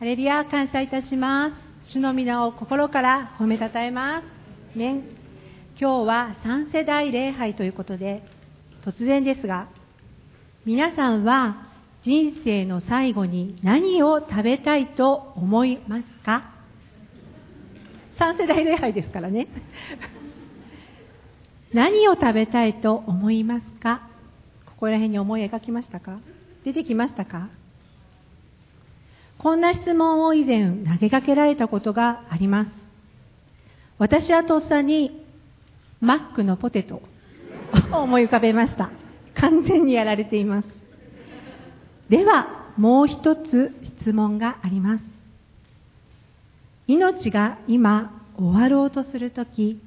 ハレルヤ感謝いたします。主の皆を心から褒めたたえます。ね、今日は三世代礼拝ということで、突然ですが、皆さんは人生の最後に何を食べたいと思いますか？三世代礼拝ですからね。何を食べたいと思いますか？ここら辺に思い描きましたか？出てきましたか？こんな質問を以前投げかけられたことがあります。私はとっさにマックのポテトを思い浮かべました。完全にやられています。では、もう一つ質問があります。命が今終わろうとするとき、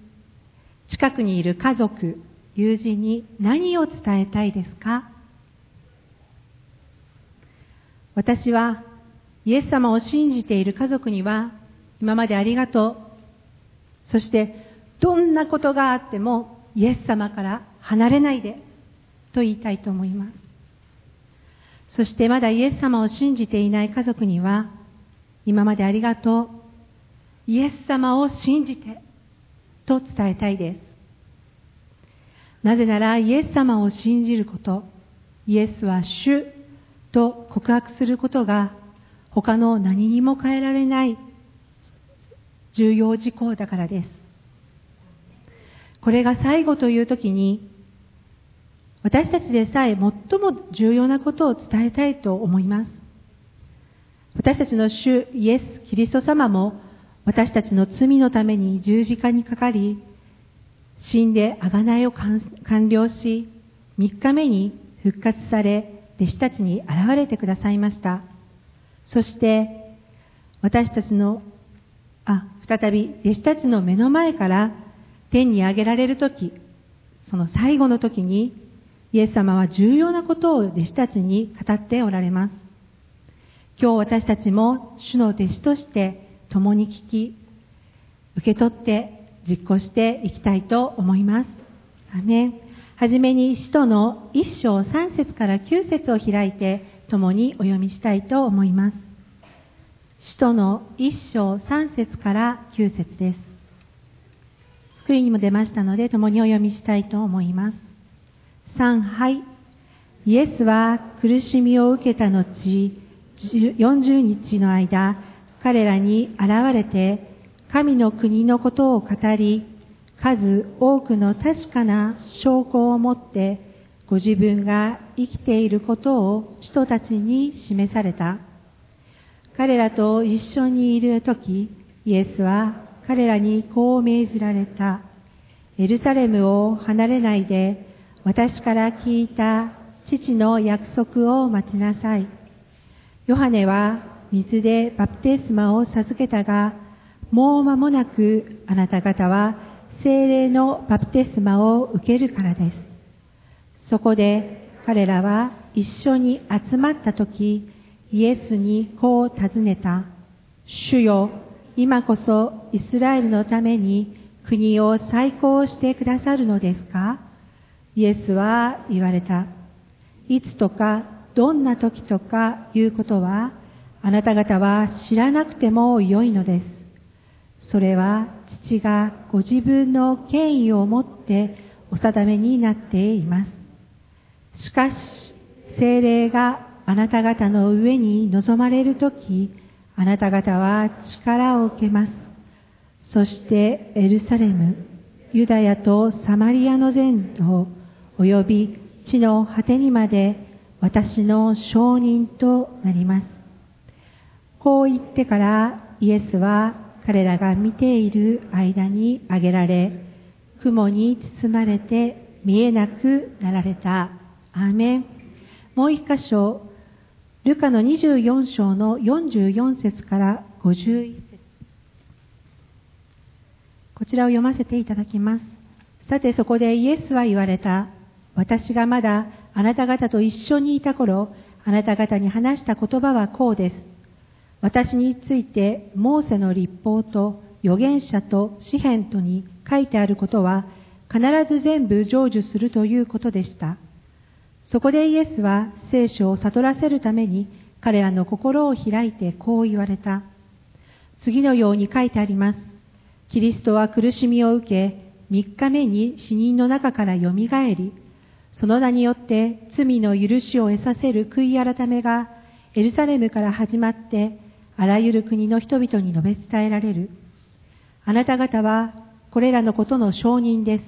近くにいる家族、友人に何を伝えたいですか？私はイエス様を信じている家族には今までありがとう。そしてどんなことがあってもイエス様から離れないでと言いたいと思います。そしてまだイエス様を信じていない家族には今までありがとう。イエス様を信じてと伝えたいです。なぜならイエス様を信じること、イエスは主と告白することが他の何にも変えられない重要事項だからです。これが最後という時に私たちでさえ最も重要なことを伝えたいと思います。私たちの主イエス・キリスト様も私たちの罪のために十字架にかかり、死んで贖いを完了し、3日目に復活され、弟子たちに現れてくださいました。そして、私たちの、あ、再び弟子たちの目の前から天に上げられるとき、その最後の時に、イエス様は重要なことを弟子たちに語っておられます。今日私たちも主の弟子として共に聞き、受け取って実行していきたいと思います。アメン。はじめに使徒の一章三節から九節を開いて共にお読みしたいと思います。使徒の一章三節から九節です。スクリーンにも出ましたので共にお読みしたいと思います。三はい。イエスは苦しみを受けた後、40日の間、彼らに現れて、神の国のことを語り、数多くの確かな証拠を持って、ご自分が生きていることを人たちに示された。彼らと一緒にいるとき、イエスは彼らにこう命じられた。エルサレムを離れないで、私から聞いた父の約束を待ちなさい。ヨハネは水でバプテスマを授けたが、もう間もなくあなた方は精霊のバプテスマを受けるからです。そこで彼らは一緒に集まった時、イエスにこう尋ねた。主よ、今こそイスラエルのために国を再興してくださるのですか？イエスは言われた。いつとかどんな時とかいうことはあなた方は知らなくても良いのです。それは父がご自分の権威を持ってお定めになっています。しかし、精霊があなた方の上に臨まれるとき、あなた方は力を受けます。そしてエルサレム、ユダヤとサマリアの全土、及び地の果てにまで私の証人となります。こう言ってからイエスは彼らが見ている間に挙げられ、雲に包まれて見えなくなられた。アメン。もう一箇所、ルカの24章の44節から51節こちらを読ませていただきます。さてそこでイエスは言われた。私がまだあなた方と一緒にいた頃、あなた方に話した言葉はこうです。私についてモーセの立法と預言者と詩篇とに書いてあることは必ず全部成就するということでした。そこでイエスは聖書を悟らせるために彼らの心を開いてこう言われた。次のように書いてあります。キリストは苦しみを受け、3日目に死人の中から蘇り、その名によって罪の許しを得させる悔い改めがエルサレムから始まってあらゆる国の人々に述べ伝えられる。あなた方はこれらのことの証人です。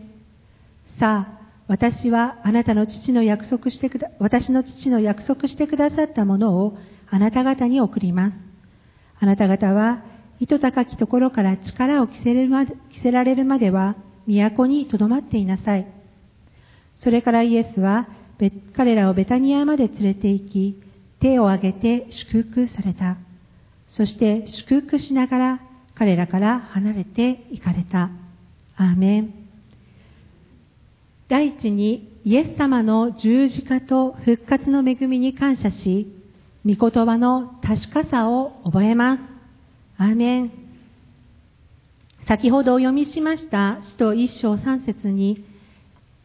さあ、私はあなたの父の約束してくだ、私の父の約束してくださったものをあなた方に送ります。あなた方は、糸高きところから力を着せるまで着せられるまでは、都に留まっていなさい。それからイエスは、彼らをベタニアまで連れて行き、手を挙げて祝福された。そして祝福しながら彼らから離れて行かれた。アーメン。第一にイエス様の十字架と復活の恵みに感謝し、御言葉の確かさを覚えます。アーメン。先ほどお読みしました使徒一章三節に、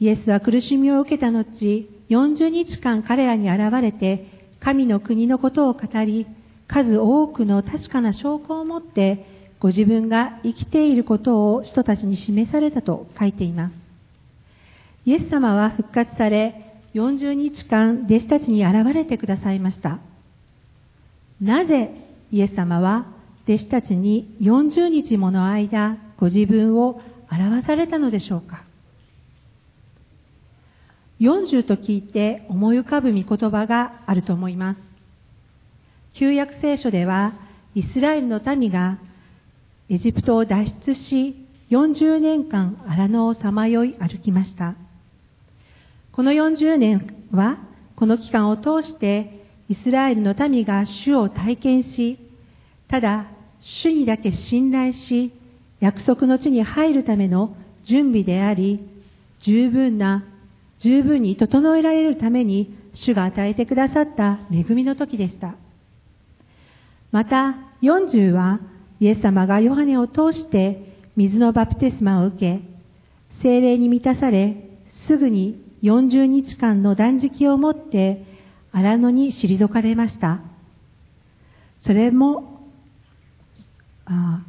イエスは苦しみを受けた後、40日間彼らに現れて、神の国のことを語り、数多くの確かな証拠を持って、ご自分が生きていることを人たちに示されたと書いています。イエス様は復活され、40日間弟子たちに現れてくださいました。なぜイエス様は弟子たちに40日もの間ご自分を表されたのでしょうか？40と聞いて思い浮かぶ御言葉があると思います。旧約聖書ではイスラエルの民がエジプトを脱出し40年間荒野をさまよい歩きました。この40年はこの期間を通してイスラエルの民が主を体験し、ただ主にだけ信頼し、約束の地に入るための準備であり、十分な、十分に整えられるために主が与えてくださった恵みの時でした。また、40はイエス様がヨハネを通して水のバプテスマを受け、精霊に満たされ、すぐに40日間の断食をもって荒野に退かれました。それも、あ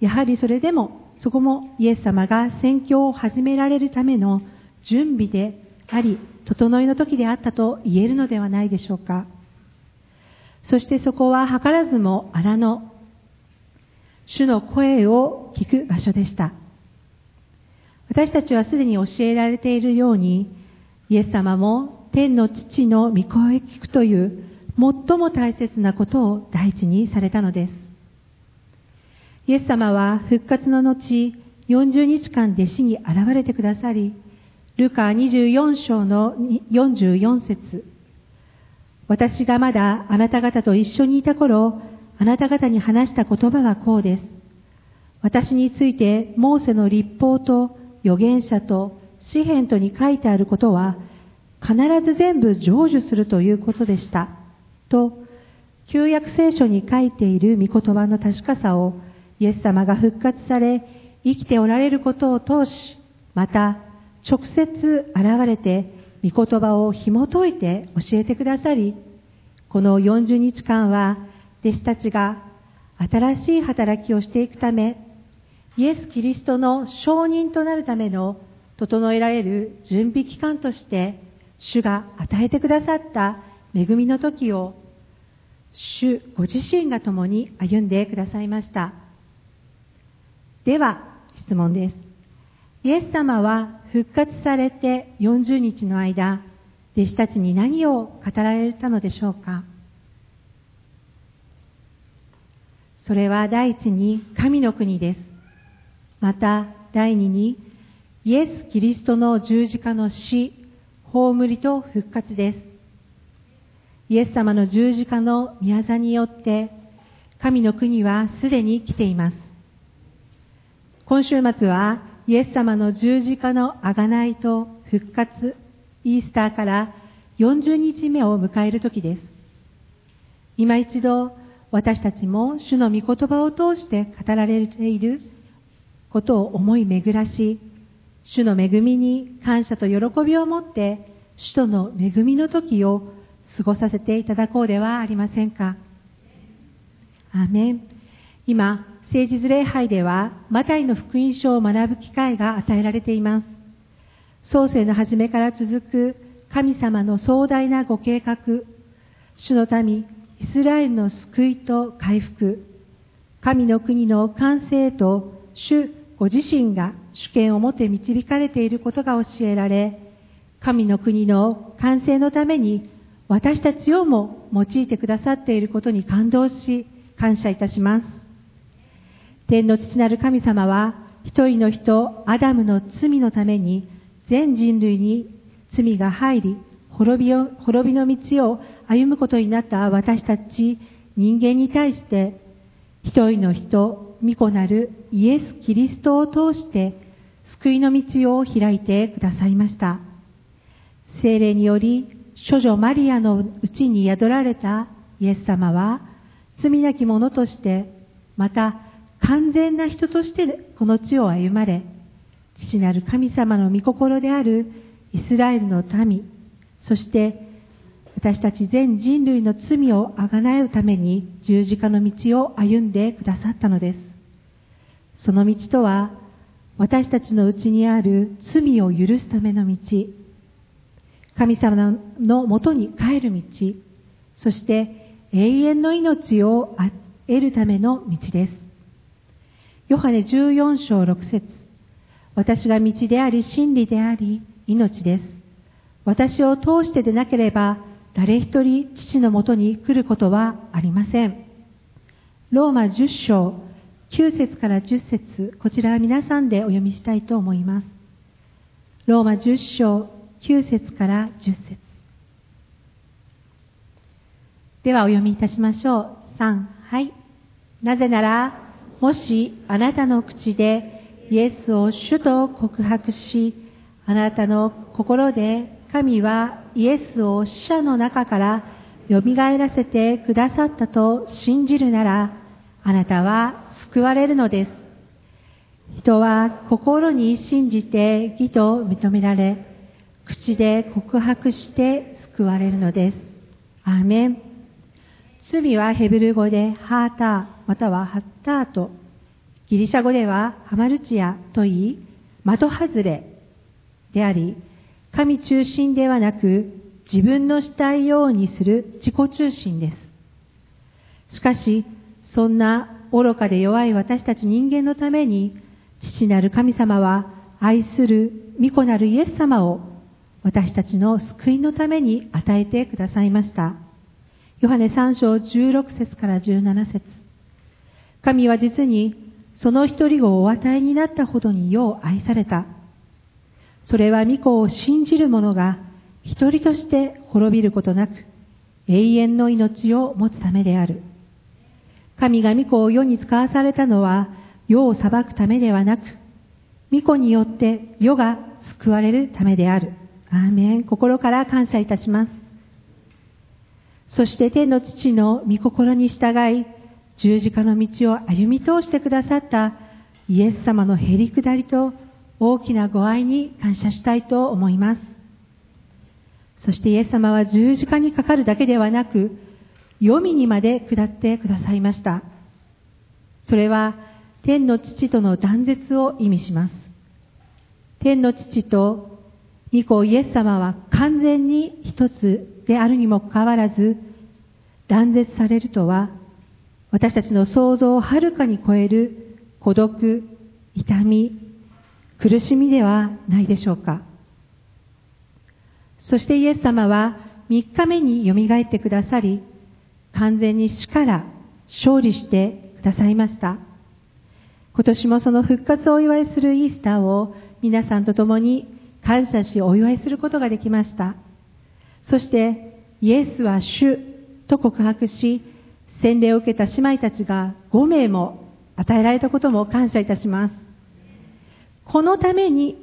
やはりそれでも、そこもイエス様が宣教を始められるための準備であり、整いの時であったと言えるのではないでしょうか。そしてそこは図らずも荒野、主の声を聞く場所でした。私たちはすでに教えられているように、イエス様も天の父の御声を聞くという最も大切なことを第一にされたのです。イエス様は復活の後、40日間弟子に現れてくださり、ルカ24章の44節私がまだあなた方と一緒にいた頃、あなた方に話した言葉はこうです。私についてモーセの立法と預言者と詩篇とに書いてあることは必ず全部成就するということでした。と、旧約聖書に書いている御言葉の確かさを、イエス様が復活され、生きておられることを通し、また、直接現れて、御言葉を紐解いて教えてくださり、この40日間は、弟子たちが新しい働きをしていくため、イエス・キリストの証人となるための整えられる準備期間として主が与えてくださった恵みの時を、主ご自身が共に歩んでくださいました。では、質問です。イエス様は復活されて40日の間、弟子たちに何を語られたのでしょうか？それは第一に神の国です。また第二にイエス・キリストの十字架の死、葬りと復活です。イエス様の十字架の宮座によって、神の国はすでに来ています。今週末は、イエス様の十字架の贖いと復活、イースターから40日目を迎える時です。今一度、私たちも主の御言葉を通して語られていることを思い巡らし、主の恵みに感謝と喜びを持って、主との恵みの時を過ごさせていただこうではありませんか。アーメン。今、聖日礼拝では、マタイの福音書を学ぶ機会が与えられています。創世の初めから続く神様の壮大なご計画、主の民、イスラエルの救いと回復、神の国の完成と主ご自身が主権を持って導かれていることが教えられ、神の国の完成のために私たちをも用いてくださっていることに感動し、感謝いたします。天の父なる神様は、一人の人、アダムの罪のために、全人類に罪が入り、滅びを滅びの道を歩むことになった私たち人間に対して、一人の人、御子なるイエス・キリストを通して、救いの道を開いてくださいました。精霊により、処女マリアのうちに宿られたイエス様は、罪なき者として、また完全な人としてこの地を歩まれ、父なる神様の御心であるイスラエルの民、そして私たち全人類の罪をあがなえるために十字架の道を歩んでくださったのです。その道とは、私たちのうちにある罪を許すための道、神様のもとに帰る道、そして永遠の命を得るための道です。ヨハネ14章6節私が道であり真理であり命です。私を通してでなければ誰一人父のもとに来ることはありません。ローマ10章9節から10節こちらは皆さんでお読みしたいと思います。ローマ10章9節から10節ではお読みいたしましょう。3、はい。なぜなら、もしあなたの口でイエスを主と告白し、あなたの心で神はイエスを死者の中から蘇らせてくださったと信じるなら、あなたは救われるのです。人は心に信じて義と認められ、口で告白して救われるのです。アーメン。罪はヘブル語でハーターまたはハッターと、ギリシャ語ではハマルチアと言い、的外れであり、神中心ではなく自分のしたいようにする自己中心です。しかし、そんな愚かで弱い私たち人間のために、父なる神様は愛する御子なるイエス様を私たちの救いのために与えてくださいました。ヨハネ3章16節から17節神は実にその一人をお与えになったほどによう愛された。それは御子を信じる者が一人として滅びることなく永遠の命を持つためである。神が御子を世に使わされたのは世を裁くためではなく、御子によって世が救われるためである。アーメン。心から感謝いたします。そして天の父の御心に従い、十字架の道を歩み通してくださったイエス様のへり下りと大きなご愛に感謝したいと思います。そしてイエス様は十字架にかかるだけではなく、黄泉にまで下ってくださいました。それは天の父との断絶を意味します。天の父と御子イエス様は完全に一つであるにもかかわらず、断絶されるとは、私たちの想像をはるかに超える孤独、痛み、苦しみではないでしょうか。そしてイエス様は3日目によみがえってくださり、完全に死から勝利してくださいました。今年もその復活をお祝いするイースターを皆さんと共に感謝しお祝いすることができました。そして、イエスは主と告白し、洗礼を受けた姉妹たちが5名も与えられたことも感謝いたします。このために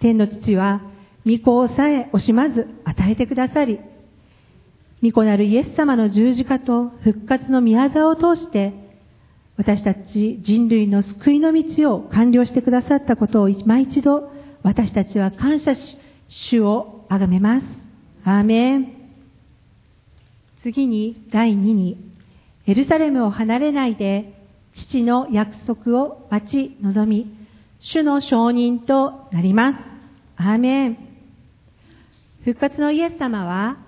天の父は御子をさえ惜しまず与えてくださり、御子なるイエス様の十字架と復活の宮沢を通して、私たち人類の救いの道を完了してくださったことを今一度私たちは感謝し、主をあがめます。アーメン。次に第2に、エルサレムを離れないで、父の約束を待ち望み、主の承認となります。アーメン。復活のイエス様は、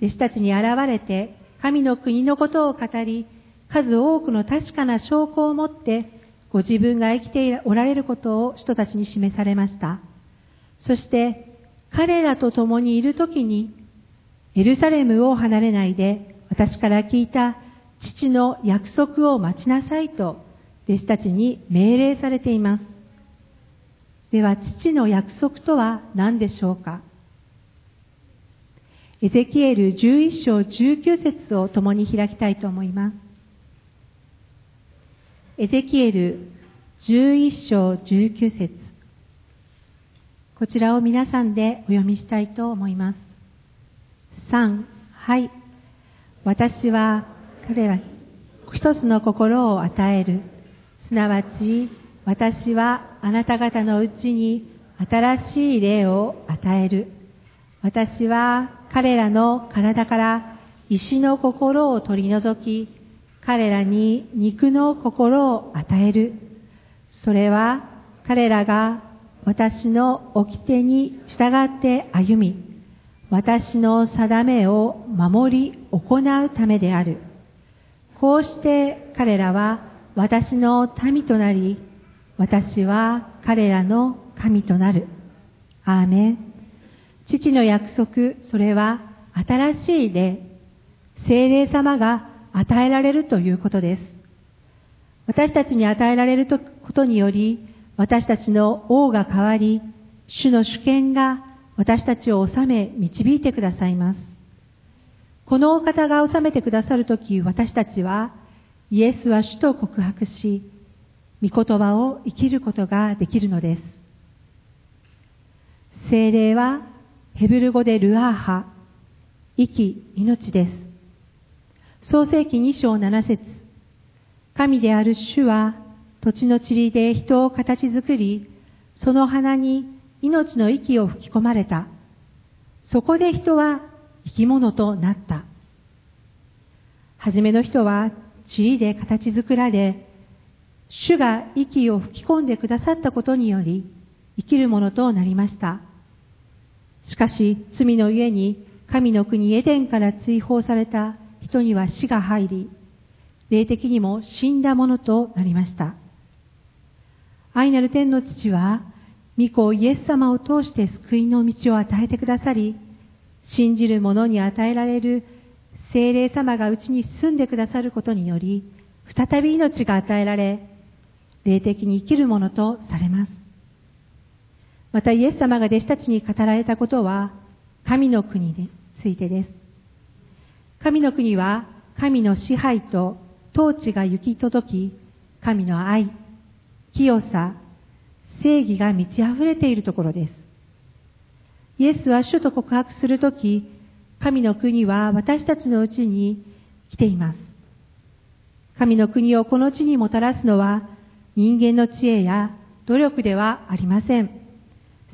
弟子たちに現れて、神の国のことを語り、数多くの確かな証拠を持って、ご自分が生きておられることを人たちに示されました。そして、彼らと共にいるときに、エルサレムを離れないで、私から聞いた父の約束を待ちなさいと、弟子たちに命令されています。では、父の約束とは何でしょうか？エゼキエル11章19節を共に開きたいと思います。エゼキエル11章19節こちらを皆さんでお読みしたいと思います。3、はい。私は彼らに一つの心を与える。すなわち、私はあなた方のうちに新しい霊を与える。私は彼らの体から石の心を取り除き、彼らに肉の心を与える。それは彼らが私の掟に従って歩み、私の定めを守り行うためである。こうして彼らは私の民となり、私は彼らの神となる。アーメン。父の約束、それは新しい霊、精霊様が与えられるということです。私たちに与えられることにより、私たちの王が変わり、主の主権が私たちを治め、導いてくださいます。このお方が治めてくださるとき、私たちは、イエスは主と告白し、御言葉を生きることができるのです。精霊は、ヘブル語でルアーハ、生き、命です。創世記2章7節神である主は、土地の塵で人を形作り、その花に命の息を吹き込まれた。そこで人は生き物となった。はじめの人は塵で形作られ、主が息を吹き込んでくださったことにより生きるものとなりました。しかし罪のゆえに神の国エデンから追放された人には死が入り、霊的にも死んだものとなりました。愛なる天の父は、御子イエス様を通して救いの道を与えてくださり、信じる者に与えられる精霊様がうちに住んでくださることにより、再び命が与えられ、霊的に生きるものとされます。またイエス様が弟子たちに語られたことは、神の国についてです。神の国は、神の支配と統治が行き届き、神の愛、清さ、正義が満ち溢れているところです。イエスは主と告白するとき、神の国は私たちのうちに来ています。神の国をこの地にもたらすのは人間の知恵や努力ではありません。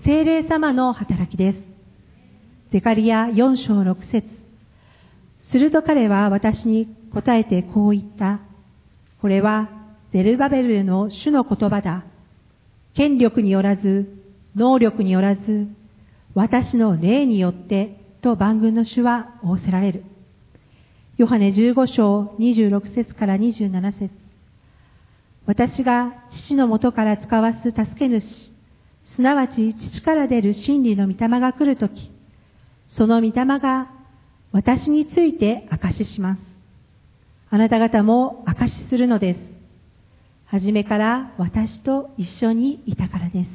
精霊様の働きです。ゼカリア4章6節すると彼は私に答えてこう言った。これはゼルバベルへの主の言葉だ。権力によらず、能力によらず、私の霊によってと万軍の主は仰せられる。ヨハネ15章26節から27節私が父のもとから使わす助け主、すなわち父から出る真理の御霊が来るとき、その御霊が私について証しします。あなた方も証しするのです。はじめから私と一緒にいたからです。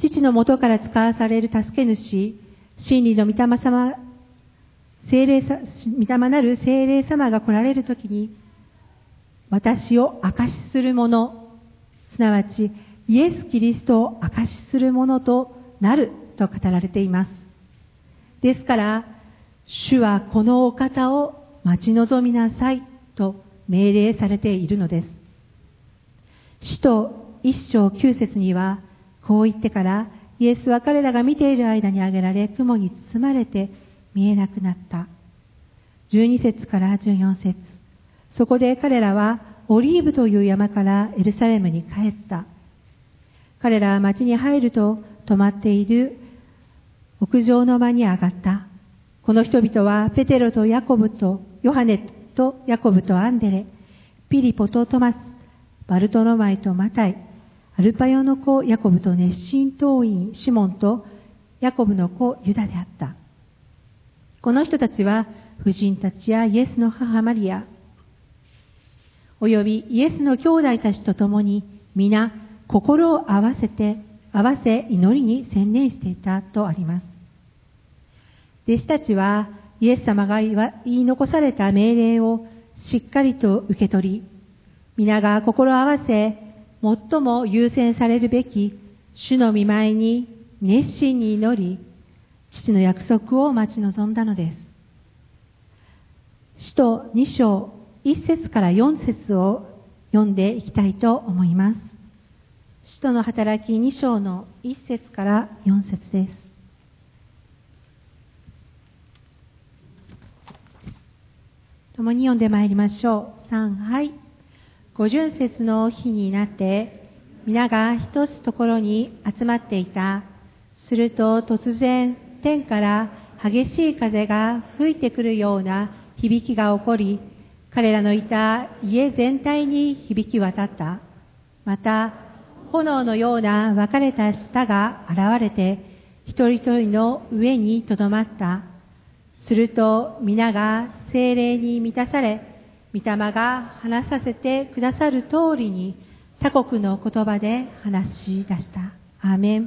父のもとから使わされる助け主、真理の御霊様、聖霊さ、御霊なる聖霊様が来られるときに、私を証しする者、すなわちイエス・キリストを証しする者となると語られています。ですから、主はこのお方を待ち望みなさいと命令されているのです。使徒一章九節には、こう言ってから、イエスは彼らが見ている間に挙げられ、雲に包まれて見えなくなった。12節から14節そこで彼らはオリーブという山からエルサレムに帰った。彼らは町に入ると泊まっている屋上の間に上がった。この人々はペテロとヤコブとヨハネとヤコブとアンデレ、ピリポとトマス、バルトロマイとマタイ、アルパヨの子ヤコブと熱心党員シモンとヤコブの子ユダであった。この人たちは婦人たちやイエスの母マリア、およびイエスの兄弟たちと共に皆心を合わせて、合わせ祈りに専念していたとあります。弟子たちはイエス様が言い残された命令をしっかりと受け取り、皆が心を合わせ、最も優先されるべき主の見舞いに熱心に祈り、父の約束を待ち望んだのです。使徒2章1節から4節を読んでいきたいと思います。使徒の働き2章の1節から4節です。共に読んでまいりましょう。3、はい。五巡節の日になって、皆が一つところに集まっていた。すると突然、天から激しい風が吹いてくるような響きが起こり、彼らのいた家全体に響き渡った。また、炎のような分かれた舌が現れて、一人一人の上にとどまった。すると皆が精霊に満たされ、御霊が話させてくださる通りに他国の言葉で話し出した。アーメン。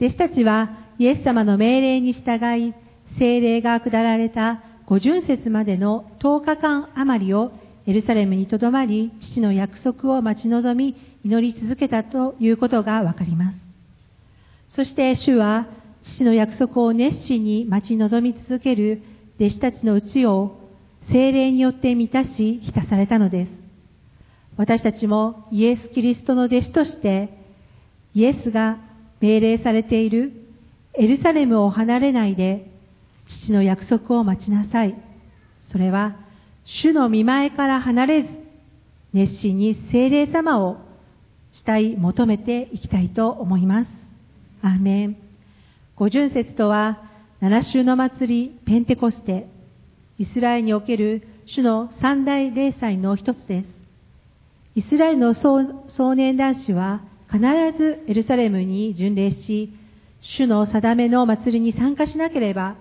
弟子たちはイエス様の命令に従い、精霊が下られた五巡節までの10日間余りをエルサレムにとどまり、父の約束を待ち望み、祈り続けたということがわかります。そして主は、父の約束を熱心に待ち望み続ける弟子たちのうちを精霊によって満たし、浸されたのです。私たちもイエス・キリストの弟子として、イエスが命令されているエルサレムを離れないで、父の約束を待ちなさい。それは、主の見前から離れず、熱心に精霊様をしたい求めていきたいと思います。アーメン。五巡節とは、七週の祭り、ペンテコステ、イスラエルにおける主の三大礼祭の一つです。イスラエルの少年男子は必ずエルサレムに巡礼し、主の定めの祭りに参加しなければ、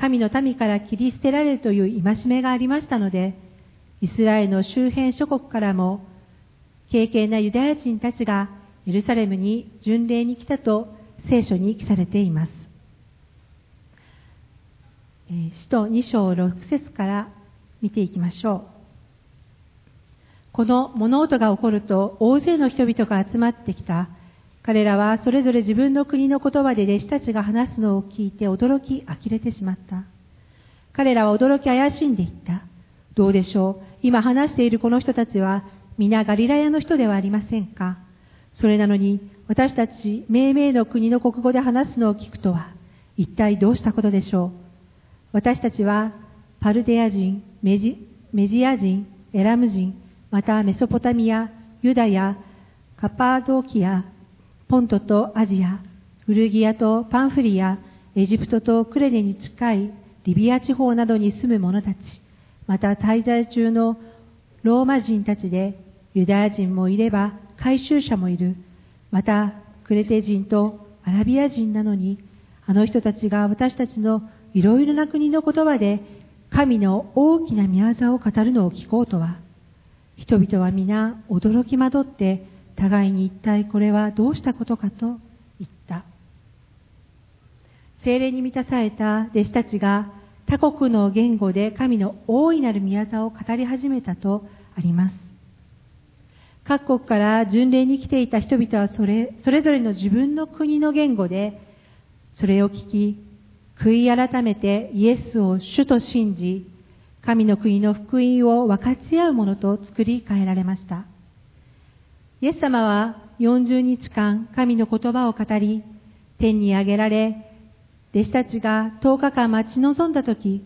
神の民から切り捨てられるという戒めがありましたので、イスラエルの周辺諸国からも、敬虔なユダヤ人たちがエルサレムに巡礼に来たと聖書に記されています。使徒2章6節から見ていきましょう。この物音が起こると大勢の人々が集まってきた。彼らはそれぞれ自分の国の言葉で弟子たちが話すのを聞いて驚き呆れてしまった。彼らは驚き怪しんでいった。どうでしょう？今話しているこの人たちは皆ガリラヤの人ではありませんか？それなのに私たち命名の国の国語で話すのを聞くとは一体どうしたことでしょう？私たちはパルデア人、メジメジア人、エラム人、またメソポタミア、ユダヤ、カパードキア、ポントとアジア、フルギアとパンフリア、エジプトとクレネに近いリビア地方などに住む者たち、また滞在中のローマ人たちで、ユダヤ人もいれば回収者もいる。また、クレテ人とアラビア人なのに、あの人たちが私たちのいろいろな国の言葉で神の大きな宮業を語るのを聞こうとは、人々は皆驚き惑って互いに一体これはどうしたことかと言った。精霊に満たされた弟子たちが他国の言語で神の大いなる宮業を語り始めたとあります。各国から巡礼に来ていた人々はそれそれぞれの自分の国の言語でそれを聞き悔い改めてイエスを主と信じ、神の国の福音を分かち合うものと作り変えられました。イエス様は40日間神の言葉を語り、天に上げられ、弟子たちが10日間待ち望んだとき、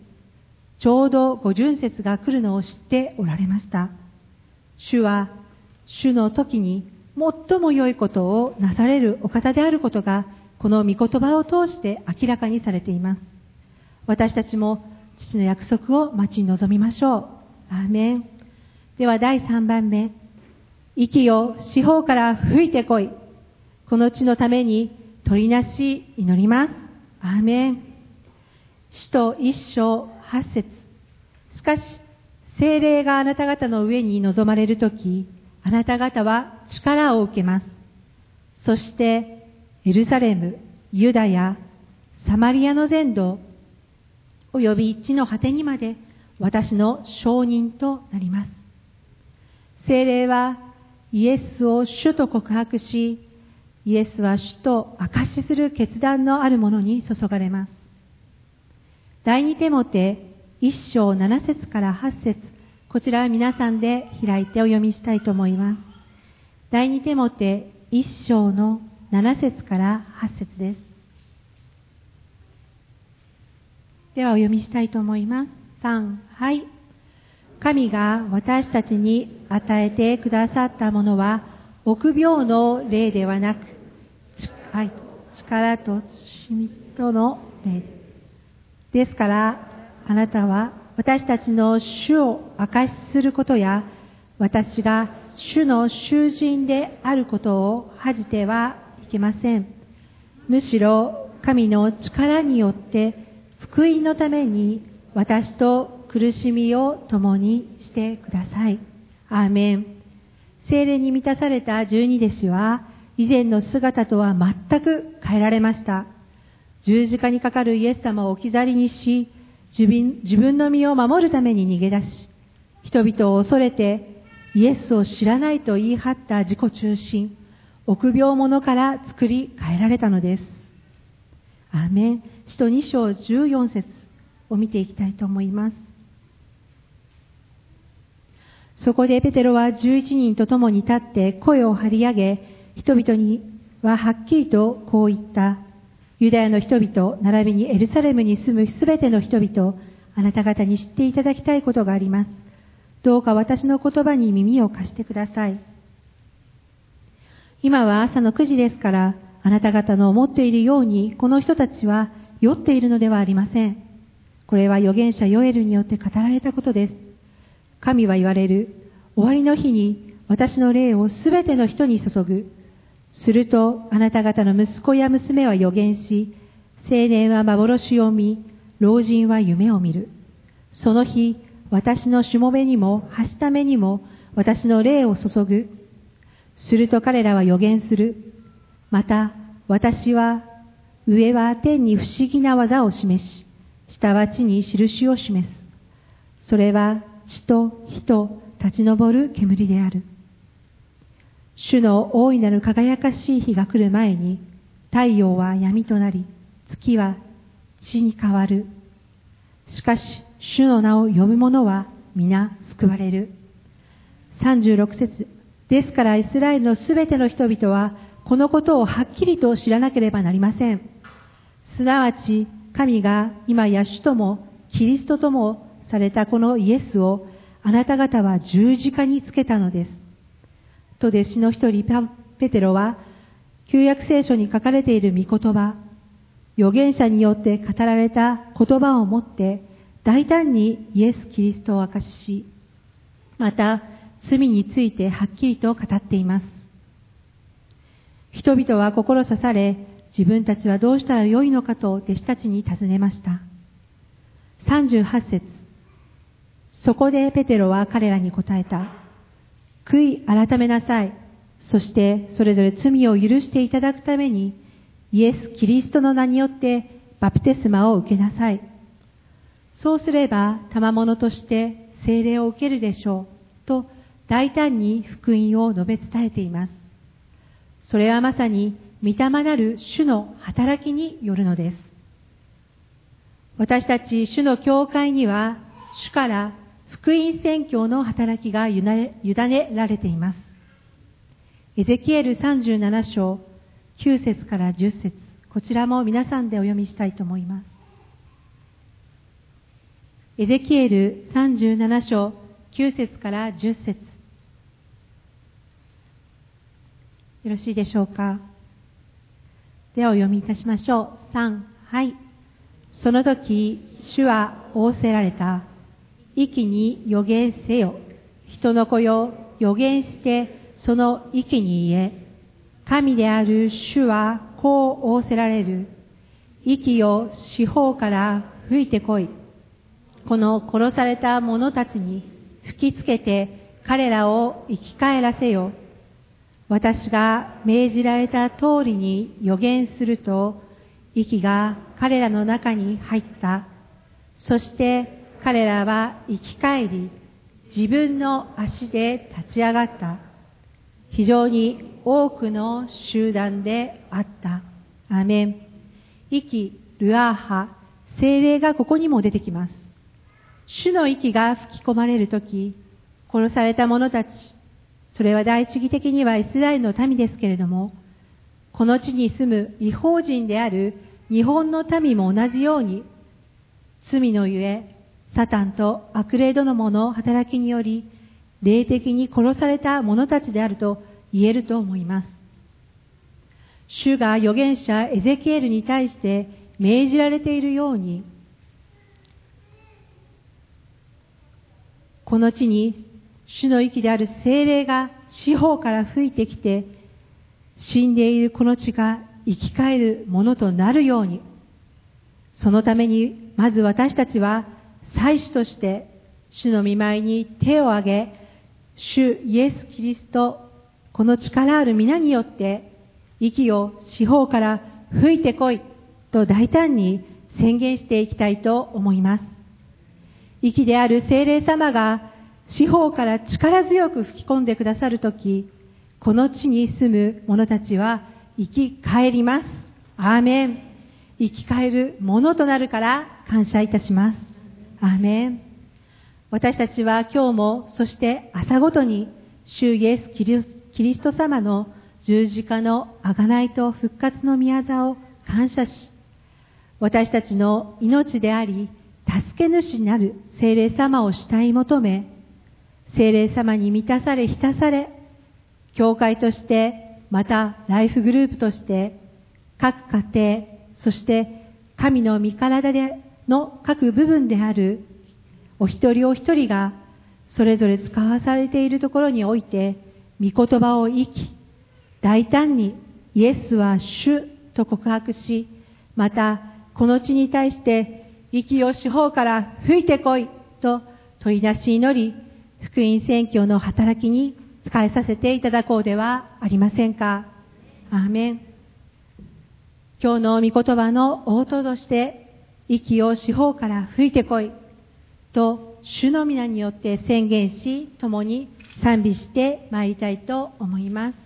ちょうどご巡節が来るのを知っておられました。主は、主の時に最も良いことをなされるお方であることが、この御言葉を通して明らかにされています。私たちも父の約束を待ち望みましょう。アーメン。では第3番目。息を四方から吹いてこい。この地のために取りなし祈ります。アーメン。使徒一章八節しかし、精霊があなた方の上に臨まれるとき、あなた方は力を受けます。そして、エルサレム、ユダヤ、サマリアの全土、及び地の果てにまで私の証人となります。精霊はイエスを主と告白し、イエスは主と証しする決断のある者に注がれます。第二手モて一章七節から八節こちらは皆さんで開いてお読みしたいと思います。第二手モて一章の七節から八節です。ではお読みしたいと思います。三、はい。神が私たちに与えてくださったものは、臆病の霊ではなく、はい、力と罪との霊ですから、あなたは私たちの主を証しすることや、私が主の囚人であることを恥じてはいけません。むしろ神の力によって福音のために私と苦しみを共にしてください。アーメン。精霊に満たされた十二弟子は以前の姿とは全く変えられました。十字架にかかるイエス様を置き去りにし、自分の身を守るために逃げ出し、人々を恐れてイエスを知らないと言い張った自己中心、臆病者から作り変えられたのです。アーメン。使徒2章14節を見ていきたいと思います。そこでペテロは11人と共に立って声を張り上げ、人々にははっきりとこう言った。ユダヤの人々、並びにエルサレムに住むすべての人々、あなた方に知っていただきたいことがあります。どうか私の言葉に耳を貸してください。今は朝の9時ですから、あなた方の思っているように、この人たちは酔っているのではありません。これは預言者ヨエルによって語られたことです。神は言われる。終わりの日に私の霊をすべての人に注ぐ。するとあなた方の息子や娘は予言し、青年は幻を見、老人は夢を見る。その日、私のしもべにも、はしためにも、私の霊を注ぐ。すると彼らは予言する。また、私は、上は天に不思議な技を示し、下は地に印を示す。それは、地と火と立ち上る煙である。主の大いなる輝かしい日が来る前に、太陽は闇となり、月は血に変わる。しかし、主の名を呼ぶ者は皆救われる。36節ですからイスラエルのすべての人々は、このことをはっきりと知らなければなりません。すなわち、神が今や主ともキリストともされたこのイエスをあなた方は十字架につけたのです。と弟子の一人ペテロは、旧約聖書に書かれている御言葉、預言者によって語られた言葉をもって、大胆にイエス・キリストを明かし、また罪についてはっきりと語っています。人々は心刺され、自分たちはどうしたらよいのかと弟子たちに尋ねました。38節そこでペテロは彼らに答えた。悔い改めなさい。そしてそれぞれ罪を許していただくためにイエス・キリストの名によってバプテスマを受けなさい。そうすれば賜物として聖霊を受けるでしょう。と大胆に福音を述べ伝えています。それはまさに御霊なる主の働きによるのです。私たち主の教会には主から福音宣教の働きが委ねられています。エゼキエル37章9節から10節こちらも皆さんでお読みしたいと思います。エゼキエル37章9節から10節よろしいでしょうか？ではお読みいたしましょう。3、はい。その時、主は仰せられた。息に予言せよ。人の子よ、予言して、その息に言え。神である主はこう仰せられる。息を四方から吹いてこい。この殺された者たちに吹きつけて彼らを生き返らせよ。私が命じられた通りに予言すると、息が彼らの中に入った。そして彼らは生き返り、自分の足で立ち上がった。非常に多くの集団であった。アメン。息、ルアーハ、精霊がここにも出てきます。主の息が吹き込まれるとき、殺された者たち、それは第一義的にはイスラエルの民ですけれども、この地に住む違法人である日本の民も同じように、罪のゆえ、サタンと悪霊どのもの働きにより、霊的に殺された者たちであると言えると思います。主が預言者エゼキエルに対して命じられているように、この地に主の息である精霊が四方から吹いてきて、死んでいるこの地が生き返るものとなるように、そのために、まず私たちは、祭司として、主の見舞いに手を挙げ、主イエス・キリスト、この力ある皆によって、息を四方から吹いてこい、と大胆に宣言していきたいと思います。息である精霊様が四方から力強く吹き込んでくださるとき、この地に住む者たちは生き返ります。アーメン。生き返るものとなるから感謝いたします。アーメン。私たちは今日も、そして朝ごとに、主イエス・キリスト様の十字架の贖いと復活の宮座を感謝し、私たちの命であり、助け主になる精霊様を慕い求め、精霊様に満たされ浸され、教会として、またライフグループとして、各家庭、そして神の御体での各部分であるお一人お一人がそれぞれ使わされているところにおいて、御言葉を生き、大胆にイエスは主と告白し、またこの地に対して息を四方から吹いてこいと問い出し祈り、福音宣教の働きに使いさせていただこうではありませんか。アーメン。今日の御言葉の応答として、息を四方から吹いてこいと主の皆によって宣言し、共に賛美してまいりたいと思います。